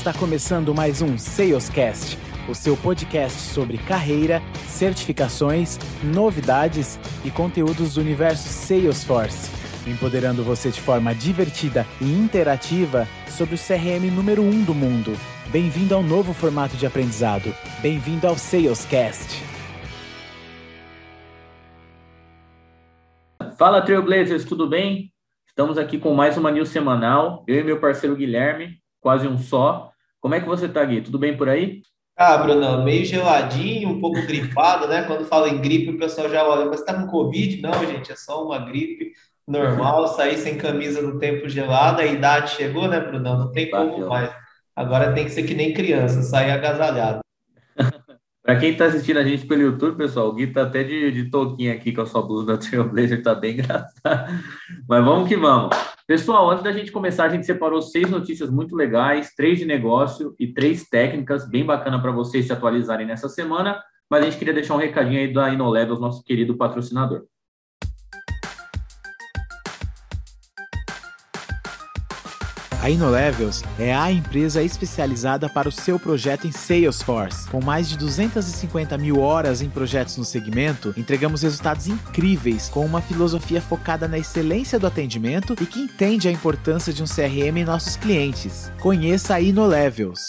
Está começando mais um Salescast, o seu podcast sobre carreira, certificações, novidades e conteúdos do universo Salesforce, empoderando você de forma divertida e interativa sobre o CRM número 1 um do mundo. Bem-vindo ao novo formato de aprendizado. Bem-vindo ao Salescast. Fala Trailblazers, tudo bem? Estamos aqui com mais uma news semanal. Eu e meu parceiro Guilherme, quase um só. Como é que você tá, Gui? Tudo bem por aí? Ah, Bruno, meio geladinho, um pouco gripado, né? Quando fala em gripe, o pessoal já olha, mas tá com Covid? Não, gente, é só uma gripe normal, sair sem camisa no tempo gelado, a idade chegou, né, Bruno? Não tem como mais. Agora tem que ser que nem criança, sair agasalhado. Para quem está assistindo a gente pelo YouTube, pessoal, o Gui tá até de, de touquinha aqui com a sua blusa da Trailblazer, tá bem engraçado. Mas vamos que vamos. Pessoal, antes da gente começar, a gente separou seis notícias muito legais, três de negócio e três técnicas, bem bacana para vocês se atualizarem nessa semana. Mas a gente queria deixar um recadinho aí da InnoLevels, nosso querido patrocinador. A InnoLevels é a empresa especializada para o seu projeto em Salesforce. Com mais de 250 mil horas em projetos no segmento, entregamos resultados incríveis com uma filosofia focada na excelência do atendimento e que entende a importância de um CRM em nossos clientes. Conheça a InnoLevels.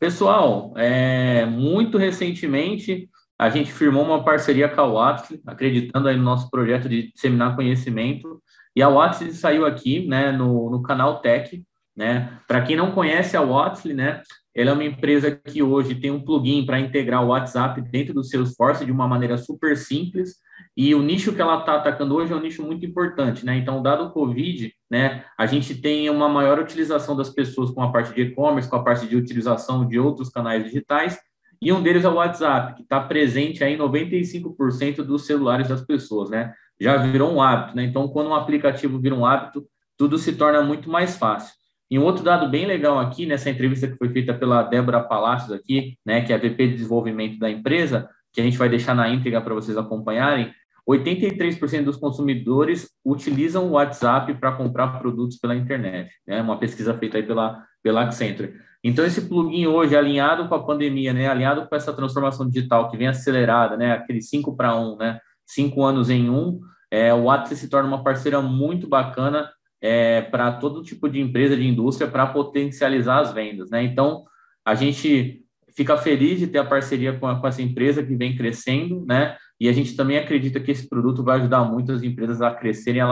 Pessoal, é, muito recentemente a gente firmou uma parceria com a Watts, acreditando aí no nosso projeto de disseminar conhecimento e a Watson saiu aqui, né, no, no canal Tech, né? Para quem não conhece a Watson, né, ela é uma empresa que hoje tem um plugin para integrar o WhatsApp dentro do Salesforce de uma maneira super simples. E o nicho que ela está atacando hoje é um nicho muito importante, né? Então, dado o Covid, né, a gente tem uma maior utilização das pessoas com a parte de e-commerce, com a parte de utilização de outros canais digitais, e um deles é o WhatsApp, que está presente aí em 95% dos celulares das pessoas, né? Já virou um hábito, né? Então, quando um aplicativo vira um hábito, tudo se torna muito mais fácil. E um outro dado bem legal aqui, nessa entrevista que foi feita pela Débora Palacios aqui, né, que é a VP de desenvolvimento da empresa, que a gente vai deixar na íntegra para vocês acompanharem, 83% dos consumidores utilizam o WhatsApp para comprar produtos pela internet. É né? uma pesquisa feita aí pela, pela Accenture. Então, esse plugin hoje, alinhado com a pandemia, né, alinhado com essa transformação digital que vem acelerada, né, aquele 5 para 1, né, cinco anos em um, é, o Atlas se torna uma parceira muito bacana é, para todo tipo de empresa, de indústria, para potencializar as vendas. Né? Então, a gente fica feliz de ter a parceria com, a, com, essa empresa que vem crescendo, né? E a gente também acredita que esse produto vai ajudar muitas empresas a crescerem e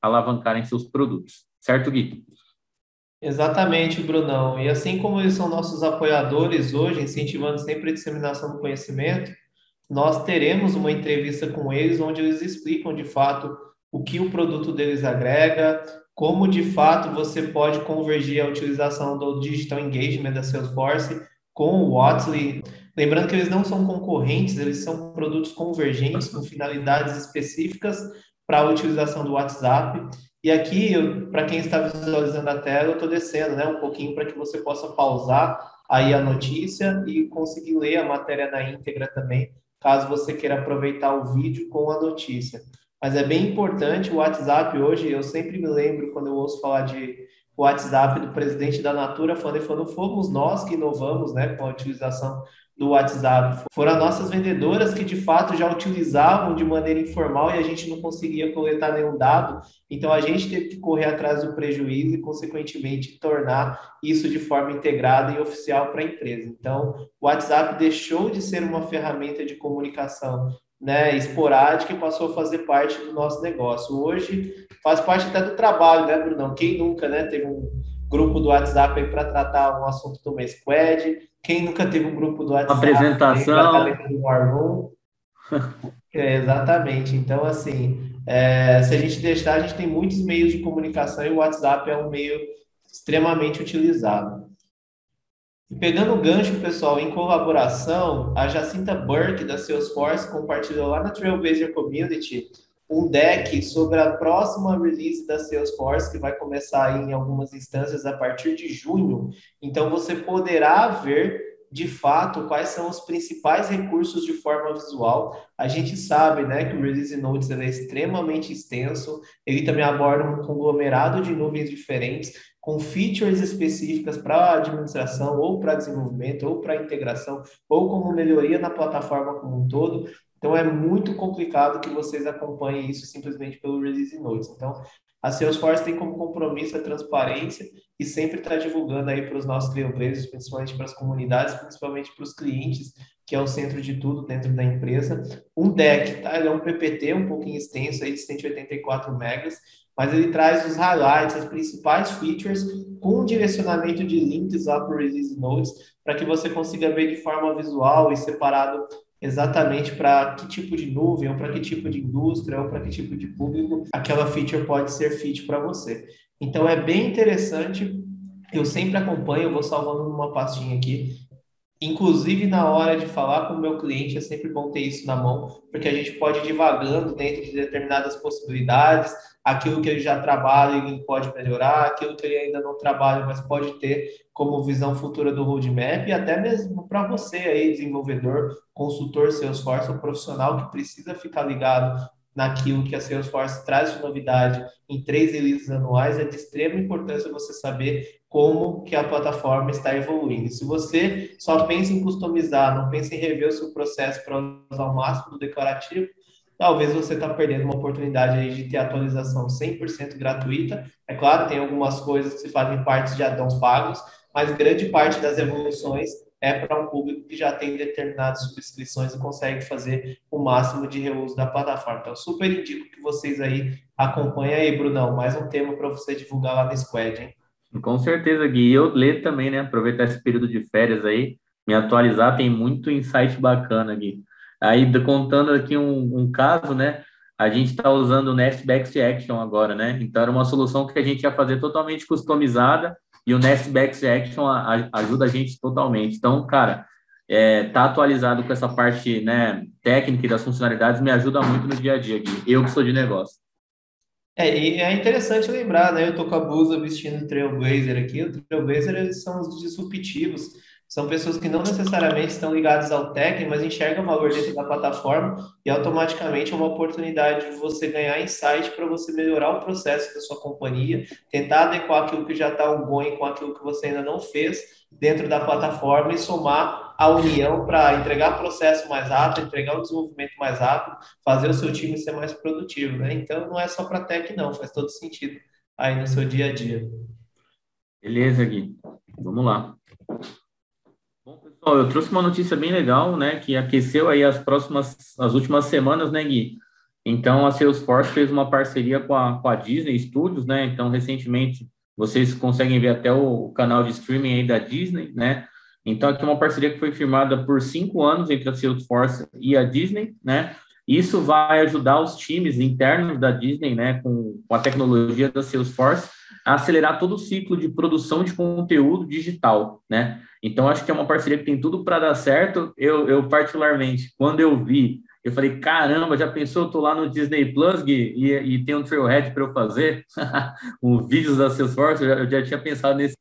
alavancarem seus produtos. Certo, Gui? Exatamente, Brunão. E assim como eles são nossos apoiadores hoje, incentivando sempre a disseminação do conhecimento, nós teremos uma entrevista com eles onde eles explicam de fato o que o produto deles agrega, como de fato você pode convergir a utilização do Digital Engagement da Salesforce com o Watley. Lembrando que eles não são concorrentes, eles são produtos convergentes com finalidades específicas para a utilização do WhatsApp. E aqui, para quem está visualizando a tela, eu estou descendo né, um pouquinho para que você possa pausar aí a notícia e conseguir ler a matéria na íntegra também, caso você queira aproveitar o vídeo com a notícia. Mas é bem importante o WhatsApp hoje, eu sempre me lembro quando eu ouço falar de WhatsApp do presidente da Natura, falando, falando fomos nós que inovamos né, com a utilização do WhatsApp. Foram as nossas vendedoras que de fato já utilizavam de maneira informal e a gente não conseguia coletar nenhum dado. Então a gente teve que correr atrás do prejuízo e, consequentemente, tornar isso de forma integrada e oficial para a empresa. Então, o WhatsApp deixou de ser uma ferramenta de comunicação né, esporádica e passou a fazer parte do nosso negócio. Hoje faz parte até do trabalho, né, Brunão? Quem nunca né, teve um grupo do WhatsApp para tratar um assunto do mês Squad? Quem nunca teve um grupo do WhatsApp? Apresentação. Do é, exatamente. Então, assim, é, se a gente deixar, a gente tem muitos meios de comunicação e o WhatsApp é um meio extremamente utilizado. E pegando o gancho, pessoal, em colaboração, a Jacinta Burke, da Salesforce, compartilhou lá na Trailblazer Community um deck sobre a próxima release da Salesforce, que vai começar em algumas instâncias a partir de junho. Então, você poderá ver de fato quais são os principais recursos de forma visual. A gente sabe né, que o Release Notes é extremamente extenso, ele também aborda um conglomerado de nuvens diferentes, com features específicas para administração, ou para desenvolvimento, ou para integração, ou como melhoria na plataforma como um todo. Então, é muito complicado que vocês acompanhem isso simplesmente pelo Release Notes. Então, a Salesforce tem como compromisso a transparência e sempre está divulgando aí para os nossos trailblazers, principalmente para as comunidades, principalmente para os clientes, que é o centro de tudo dentro da empresa. Um deck, tá? Ele é um PPT um pouquinho extenso aí de 184 megas, mas ele traz os highlights, as principais features, com um direcionamento de links lá para o Release Notes, para que você consiga ver de forma visual e separado exatamente para que tipo de nuvem, ou para que tipo de indústria, ou para que tipo de público aquela feature pode ser fit para você. Então é bem interessante. Eu sempre acompanho, eu vou salvando numa pastinha aqui. Inclusive, na hora de falar com o meu cliente, é sempre bom ter isso na mão, porque a gente pode ir divagando dentro de determinadas possibilidades, aquilo que ele já trabalha e pode melhorar, aquilo que ele ainda não trabalha, mas pode ter como visão futura do roadmap, e até mesmo para você aí, desenvolvedor, consultor Salesforce, ou profissional que precisa ficar ligado naquilo que a Salesforce traz de novidade em três releases anuais, é de extrema importância você saber como que a plataforma está evoluindo. Se você só pensa em customizar, não pensa em rever o seu processo para usar o máximo do declarativo, talvez você está perdendo uma oportunidade de ter atualização 100% gratuita. É claro, tem algumas coisas que se fazem parte de addons pagos, mas grande parte das evoluções é para um público que já tem determinadas subscrições e consegue fazer o máximo de reuso da plataforma. Então, super indico que vocês aí acompanhem aí, Brunão. Mais um tema para você divulgar lá no Squad, hein? Com certeza, Gui. Eu ler também, né? Aproveitar esse período de férias aí, me atualizar, tem muito insight bacana, Gui. Aí, contando aqui um, um caso, né? A gente está usando o Nest Back Action agora, né? Então, era uma solução que a gente ia fazer totalmente customizada e o Nest Back Action ajuda a gente totalmente. Então, cara, é, tá atualizado com essa parte né, técnica e das funcionalidades me ajuda muito no dia a dia, Gui. Eu que sou de negócio. É, e é interessante lembrar, né? Eu tô com a blusa vestindo Trailblazer aqui. O Trailblazer, eles são os disruptivos são pessoas que não necessariamente estão ligadas ao técnico, mas enxergam valor dentro da plataforma e automaticamente é uma oportunidade de você ganhar insight para você melhorar o processo da sua companhia, tentar adequar aquilo que já está ongoing com aquilo que você ainda não fez dentro da plataforma e somar a união para entregar processo mais rápido, entregar o desenvolvimento mais rápido, fazer o seu time ser mais produtivo, né? Então não é só para tech não, faz todo sentido aí no seu dia a dia. Beleza, Gui. Vamos lá. Bom, eu trouxe uma notícia bem legal, né, que aqueceu aí as próximas, as últimas semanas, né, Gui? Então, a Salesforce fez uma parceria com a, com a Disney Studios, né? Então, recentemente, vocês conseguem ver até o canal de streaming aí da Disney, né? Então, aqui é uma parceria que foi firmada por cinco anos entre a Salesforce e a Disney, né? Isso vai ajudar os times internos da Disney, né, com, com a tecnologia da Salesforce, acelerar todo o ciclo de produção de conteúdo digital, né? Então, acho que é uma parceria que tem tudo para dar certo. Eu, eu, particularmente, quando eu vi, eu falei, caramba, já pensou, eu tô lá no Disney Plus Gui, e, e tem um Trailhead para eu fazer, um vídeos da Salesforce, eu já, eu já tinha pensado nesse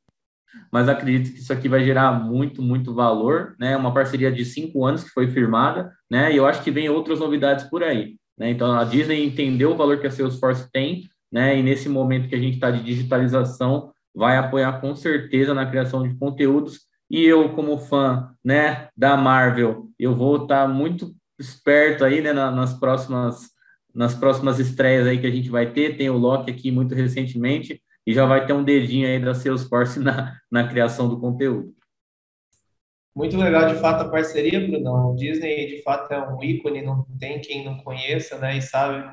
mas acredito que isso aqui vai gerar muito, muito valor, né? Uma parceria de cinco anos que foi firmada, né? E eu acho que vem outras novidades por aí, né? Então a Disney entendeu o valor que a Salesforce tem, né? E nesse momento que a gente está de digitalização, vai apoiar com certeza na criação de conteúdos. E eu, como fã, né, da Marvel, eu vou estar tá muito esperto aí, né, nas próximas nas próximas estreias aí que a gente vai ter. Tem o Loki aqui muito recentemente e já vai ter um dedinho aí da Salesforce na, na criação do conteúdo. Muito legal, de fato, a parceria, Brunão. O Disney, de fato, é um ícone, não tem quem não conheça, né? E sabe,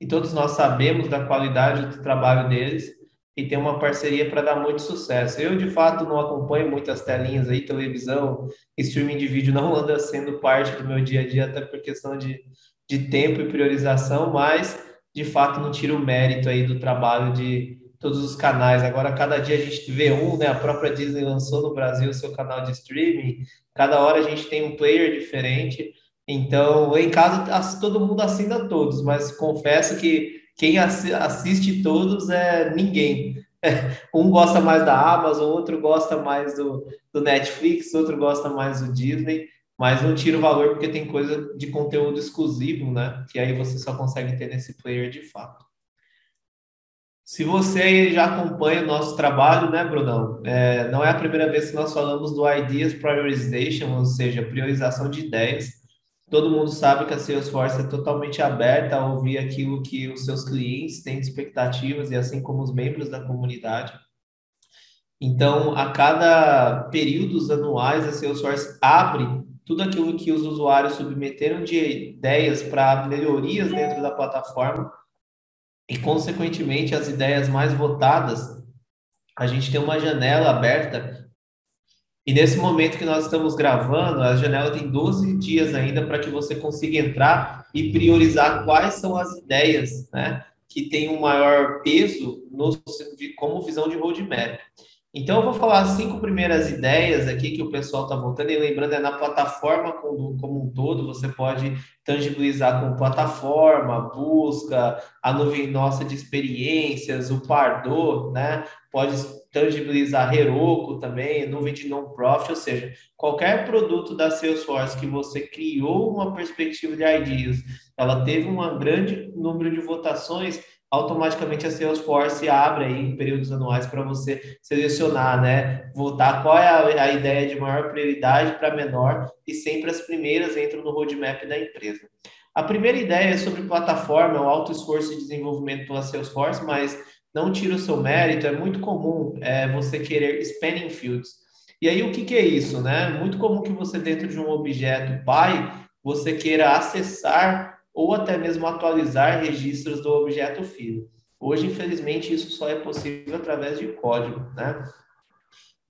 e todos nós sabemos da qualidade do trabalho deles e tem uma parceria para dar muito sucesso. Eu, de fato, não acompanho muitas telinhas aí, televisão, streaming de vídeo não anda sendo parte do meu dia a dia, até por questão de, de tempo e priorização, mas, de fato, não tira o mérito aí do trabalho de todos os canais. Agora, cada dia a gente vê um, né? A própria Disney lançou no Brasil o seu canal de streaming. Cada hora a gente tem um player diferente. Então, em casa, todo mundo assina todos, mas confesso que quem assiste todos é ninguém. Um gosta mais da Amazon, outro gosta mais do, do Netflix, outro gosta mais do Disney, mas não tira o valor porque tem coisa de conteúdo exclusivo, né? Que aí você só consegue ter nesse player de fato. Se você já acompanha o nosso trabalho, né, Brunão? É, não é a primeira vez que nós falamos do Ideas Priorization, ou seja, priorização de ideias. Todo mundo sabe que a Salesforce é totalmente aberta a ouvir aquilo que os seus clientes têm de expectativas e assim como os membros da comunidade. Então, a cada períodos anuais, a Salesforce abre tudo aquilo que os usuários submeteram de ideias para melhorias dentro da plataforma e, consequentemente, as ideias mais votadas, a gente tem uma janela aberta. E nesse momento que nós estamos gravando, a janela tem 12 dias ainda para que você consiga entrar e priorizar quais são as ideias né, que têm um maior peso no, como visão de roadmap. Então, eu vou falar as cinco primeiras ideias aqui que o pessoal está voltando, e lembrando, é na plataforma como, um todo, você pode tangibilizar com plataforma, busca, a nuvem nossa de experiências, o Pardot, né? Pode tangibilizar Heroku também, nuvem de non-profit, ou seja, qualquer produto da Salesforce que você criou uma perspectiva de ideas, ela teve um grande número de votações, automaticamente a Salesforce abre aí em períodos anuais para você selecionar, né? Votar qual é a, a ideia de maior prioridade para menor e sempre as primeiras entram no roadmap da empresa. A primeira ideia é sobre plataforma, é o alto esforço de desenvolvimento pela Salesforce, mas não tira o seu mérito, é muito comum é, você querer spanning fields. E aí o que, que é isso, né? Muito comum que você dentro de um objeto pai, você queira acessar ou até mesmo atualizar registros do objeto filho. Hoje, infelizmente, isso só é possível através de código, né?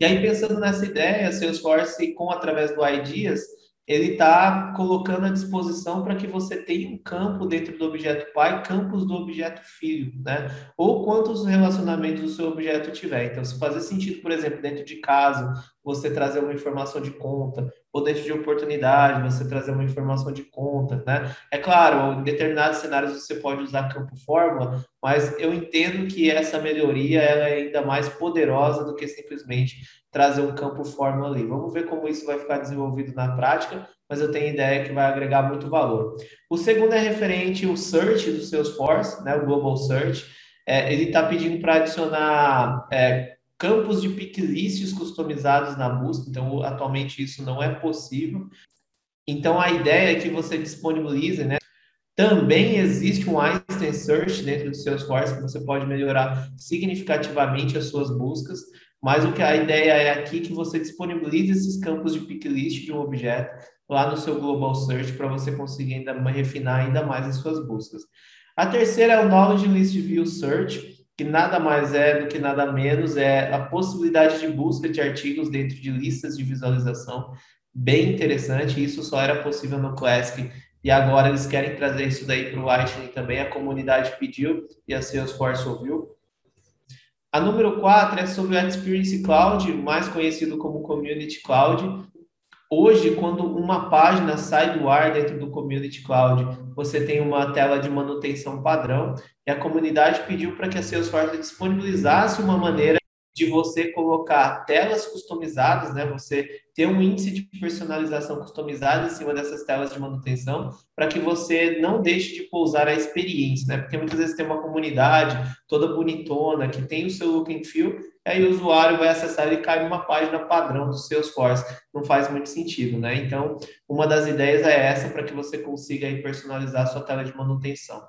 E aí, pensando nessa ideia, Salesforce, com através do Ideas, ele está colocando à disposição para que você tenha um campo dentro do objeto pai, campos do objeto filho, né? Ou quantos relacionamentos o seu objeto tiver. Então, se fazer sentido, por exemplo, dentro de casa, você trazer uma informação de conta, dentro de oportunidade, você trazer uma informação de conta, né? É claro, em determinados cenários você pode usar campo fórmula, mas eu entendo que essa melhoria é ainda mais poderosa do que simplesmente trazer um campo fórmula ali. Vamos ver como isso vai ficar desenvolvido na prática, mas eu tenho ideia que vai agregar muito valor. O segundo é referente ao search do Salesforce, né, o Global Search. É, ele está pedindo para adicionar é, campos de pick lists customizados na busca, então atualmente isso não é possível. Então a ideia é que você disponibilize, né? Também existe um Einstein Search dentro do Salesforce que você pode melhorar significativamente as suas buscas. Mas o que a ideia é aqui que você disponibilize esses campos de pick list de um objeto lá no seu Global Search para você conseguir ainda refinar ainda mais as suas buscas. A terceira é o Knowledge List View Search, que nada mais é do que nada menos é a possibilidade de busca de artigos dentro de listas de visualização. Bem interessante, isso só era possível no Classic e agora eles querem trazer isso daí para o Lightning também. A comunidade pediu e a Salesforce ouviu. A número 4 é sobre o Experience Cloud, mais conhecido como Community Cloud. Hoje, quando uma página sai do ar dentro do Community Cloud, você tem uma tela de manutenção padrão e a comunidade pediu para que a Salesforce disponibilizasse uma maneira de você colocar telas customizadas, né? Você ter um índice de personalização customizado em cima dessas telas de manutenção, para que você não deixe de pousar a experiência, né? Porque muitas vezes tem uma comunidade toda bonitona que tem o seu look and feel, aí o usuário vai acessar e cai numa página padrão do Salesforce. Não faz muito sentido, né? Então, uma das ideias é essa para que você consiga personalizar a sua tela de manutenção.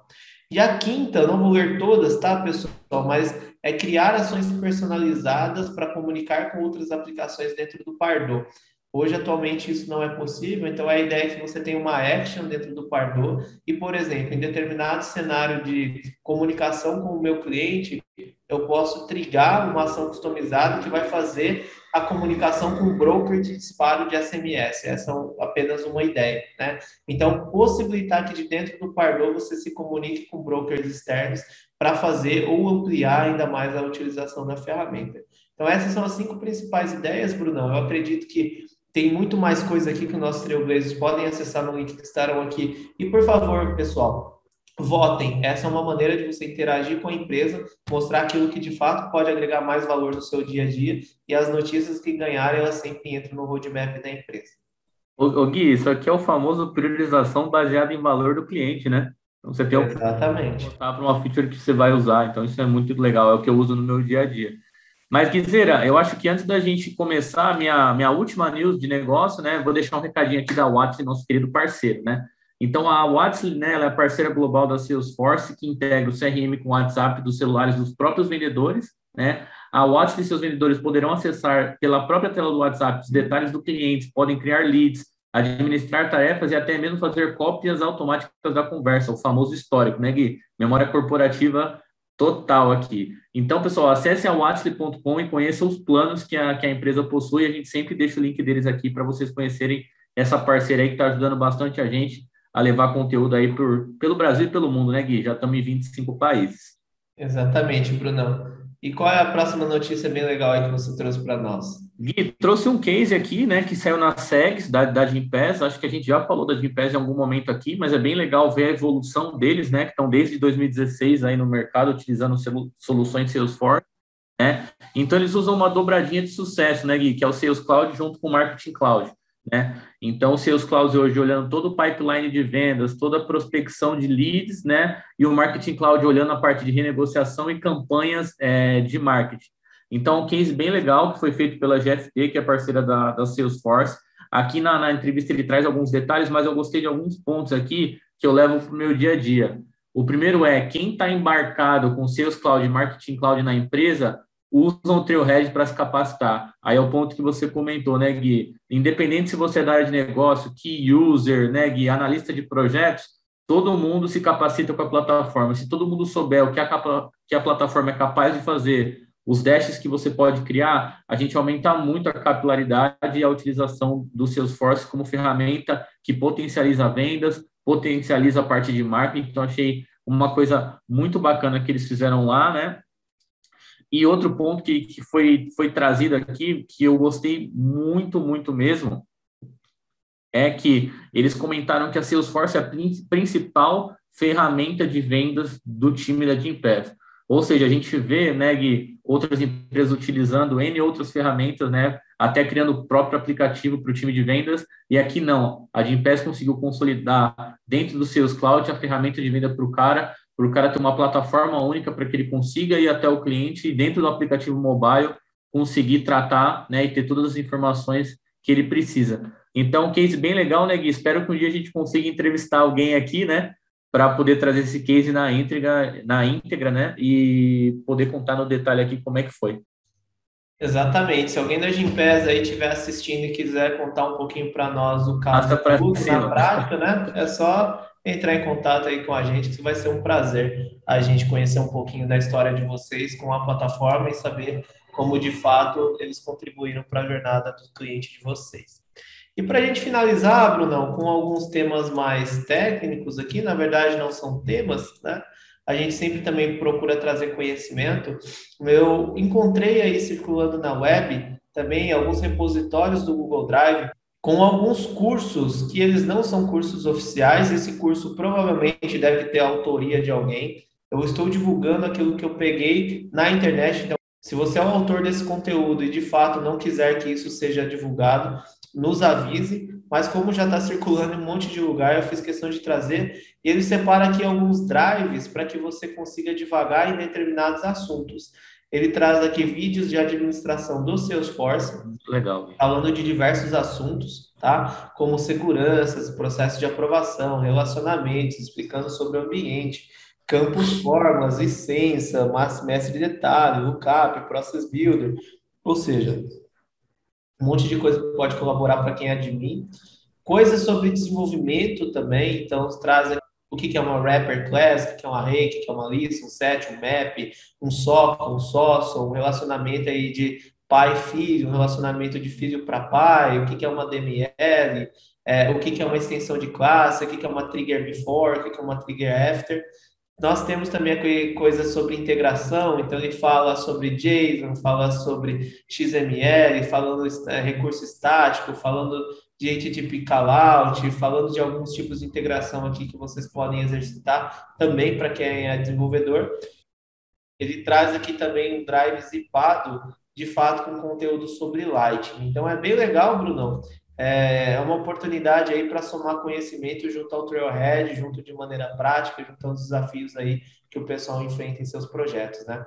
E a quinta, não vou ler todas, tá, pessoal? Mas é criar ações personalizadas para comunicar com outras aplicações dentro do Pardot. Hoje, atualmente, isso não é possível, então a ideia é que você tenha uma action dentro do Pardot e, por exemplo, em determinado cenário de comunicação com o meu cliente, eu posso trigar uma ação customizada que vai fazer a comunicação com o broker de disparo de SMS. Essa é apenas uma ideia, né? Então, possibilitar que de dentro do Pardot você se comunique com brokers externos para fazer ou ampliar ainda mais a utilização da ferramenta. Então, essas são as cinco principais ideias, Brunão. Eu acredito que tem muito mais coisa aqui que os nossos trailblazers podem acessar no link que estarão aqui. E, por favor, pessoal, votem. Essa é uma maneira de você interagir com a empresa, mostrar aquilo que de fato pode agregar mais valor no seu dia a dia e as notícias que ganharem, elas sempre entram no roadmap da empresa. Ô, Gui, isso aqui é o famoso priorização baseada em valor do cliente, né? Então você tem Exatamente. para uma feature que você vai usar. Então isso é muito legal, é o que eu uso no meu dia a dia. Mas, Guizera, eu acho que antes da gente começar a minha, minha última news de negócio, né, vou deixar um recadinho aqui da Watson, nosso querido parceiro, né? Então, a Watson, né, ela é parceira global da Salesforce, que integra o CRM com o WhatsApp dos celulares dos próprios vendedores, né? A Watson e seus vendedores poderão acessar pela própria tela do WhatsApp os detalhes do cliente, podem criar leads, administrar tarefas e até mesmo fazer cópias automáticas da conversa, o famoso histórico, né, Gui? Memória corporativa total aqui. Então, pessoal, acesse a Watsley.com e conheça os planos que a, que a empresa possui. A gente sempre deixa o link deles aqui para vocês conhecerem essa parceira aí que está ajudando bastante a gente a levar conteúdo aí por, pelo Brasil e pelo mundo, né, Gui? Já estamos em 25 países. Exatamente, Brunão. E qual é a próxima notícia bem legal aí que você trouxe para nós? Gui, trouxe um case aqui, né, que saiu na SEGS da, da Gimpass, acho que a gente já falou da Gimpass em algum momento aqui, mas é bem legal ver a evolução deles, né, que estão desde 2016 aí no mercado utilizando soluções Salesforce, né, então eles usam uma dobradinha de sucesso, né, Gui, que é o Sales Cloud junto com o Marketing Cloud, né, então o Sales Cloud hoje olhando todo o pipeline de vendas, toda a prospecção de leads, né, e o Marketing Cloud olhando a parte de renegociação e campanhas é, de marketing. Então, um case bem legal que foi feito pela GFT, que é parceira da, da Salesforce. Aqui na, na entrevista ele traz alguns detalhes, mas eu gostei de alguns pontos aqui que eu levo para o meu dia a dia. O primeiro é quem está embarcado com Sales Cloud e Marketing Cloud na empresa usam o Trailhead para se capacitar. Aí é o ponto que você comentou, né, Gui? Independente se você é da área de negócio, key user, né, Gui, analista de projetos, todo mundo se capacita com a plataforma. Se todo mundo souber o que a, que a plataforma é capaz de fazer, os dashes que você pode criar, a gente aumenta muito a capilaridade e a utilização do Salesforce como ferramenta que potencializa vendas, potencializa a parte de marketing. Então, achei uma coisa muito bacana que eles fizeram lá, né? E outro ponto que, que foi, foi trazido aqui, que eu gostei muito, muito mesmo, é que eles comentaram que a Salesforce é a principal ferramenta de vendas do time da Gimpass. Ou seja, a gente vê, né, Gui, outras empresas utilizando N outras ferramentas, né, até criando o próprio aplicativo para o time de vendas, e aqui não. A Gimpass conseguiu consolidar dentro do seus cloud a ferramenta de venda para o cara, para o cara ter uma plataforma única para que ele consiga ir até o cliente e dentro do aplicativo mobile conseguir tratar, né, e ter todas as informações que ele precisa. Então, case bem legal, né, Gui? Espero que um dia a gente consiga entrevistar alguém aqui, né, para poder trazer esse case na íntegra, na íntegra, né? E poder contar no detalhe aqui como é que foi. Exatamente. Se alguém da Gimpass aí estiver assistindo e quiser contar um pouquinho para nós o caso Google na prática, né? É só entrar em contato aí com a gente, que vai ser um prazer a gente conhecer um pouquinho da história de vocês com a plataforma e saber como de fato eles contribuíram para a jornada do cliente de vocês. E para a gente finalizar, Brunão, com alguns temas mais técnicos aqui, na verdade não são temas, né? A gente sempre também procura trazer conhecimento. Eu encontrei aí circulando na web também alguns repositórios do Google Drive com alguns cursos que eles não são cursos oficiais. Esse curso provavelmente deve ter autoria de alguém. Eu estou divulgando aquilo que eu peguei na internet. Então, se você é o autor desse conteúdo e de fato não quiser que isso seja divulgado, nos avise, mas como já está circulando em um monte de lugar, eu fiz questão de trazer, e ele separa aqui alguns drives para que você consiga devagar em determinados assuntos. Ele traz aqui vídeos de administração do Salesforce, legal, falando de diversos assuntos, tá? Como seguranças, processo de aprovação, relacionamentos, explicando sobre o ambiente, campos, formas, licença, mestre de detalhe, lookup, process builder, ou seja, um monte de coisa que pode colaborar para quem é admin. Coisas sobre desenvolvimento também, então traz o que é uma wrapper class, o que é um array, o que é uma lista, um set, um map, um socket, um sócio, um relacionamento aí de pai filho, um relacionamento de filho para pai, o que é uma DML, é, o que é uma extensão de classe, o que é uma trigger before, o que é uma trigger after. Nós temos também coisas sobre integração, então ele fala sobre JSON, fala sobre XML, falando é, recurso estático, falando de HTTP callout, falando de alguns tipos de integração aqui que vocês podem exercitar também para quem é desenvolvedor. Ele traz aqui também um drive zipado, de fato, com conteúdo sobre Lightning. Então é bem legal, Brunão, é, é uma oportunidade aí para somar conhecimento junto ao Trailhead, junto de maneira prática, junto aos desafios aí que o pessoal enfrenta em seus projetos, né?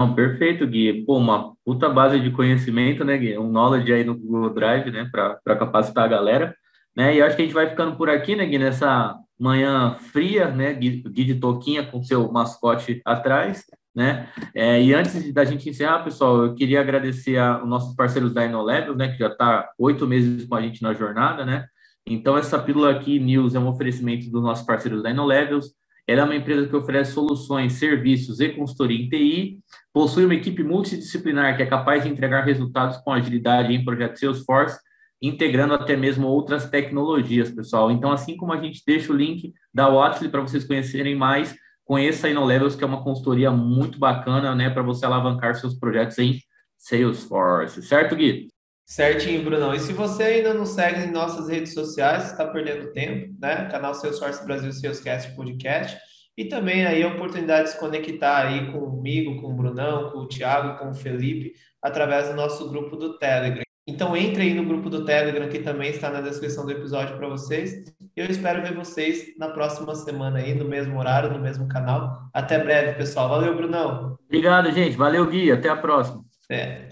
Não, perfeito, Gui. Pô, uma puta base de conhecimento, né, Gui? Um knowledge aí no Google Drive, né, para capacitar a galera. Né? E acho que a gente vai ficando por aqui, né, Gui, nessa manhã fria, né, Gui, Gui de Toquinha com seu mascote atrás, né? É, e antes da gente encerrar, pessoal, eu queria agradecer aos nossos parceiros da InnoLevels, né, que já está oito meses com a gente na jornada, né? Então, essa pílula aqui, News, é um oferecimento dos nossos parceiros da InnoLevels. Ela é uma empresa que oferece soluções, serviços e consultoria em TI, possui uma equipe multidisciplinar que é capaz de entregar resultados com agilidade em projetos Salesforce, integrando até mesmo outras tecnologias, pessoal. Então, assim como a gente deixa o link da Watson para vocês conhecerem mais, conheça a InnoLevels, que é uma consultoria muito bacana, né, para você alavancar seus projetos em Salesforce. Certo, Gui? Certinho, Brunão. E se você ainda não segue em nossas redes sociais, está perdendo tempo, né? Canal Salesforce Brasil Salescast Podcast. E também aí a oportunidade de se conectar aí comigo, com o Brunão, com o Thiago, com o Felipe, através do nosso grupo do Telegram. Então entre aí no grupo do Telegram, que também está na descrição do episódio para vocês. Eu espero ver vocês na próxima semana aí, no mesmo horário, no mesmo canal. Até breve, pessoal. Valeu, Brunão. Obrigado, gente. Valeu, Gui. Até a próxima. É.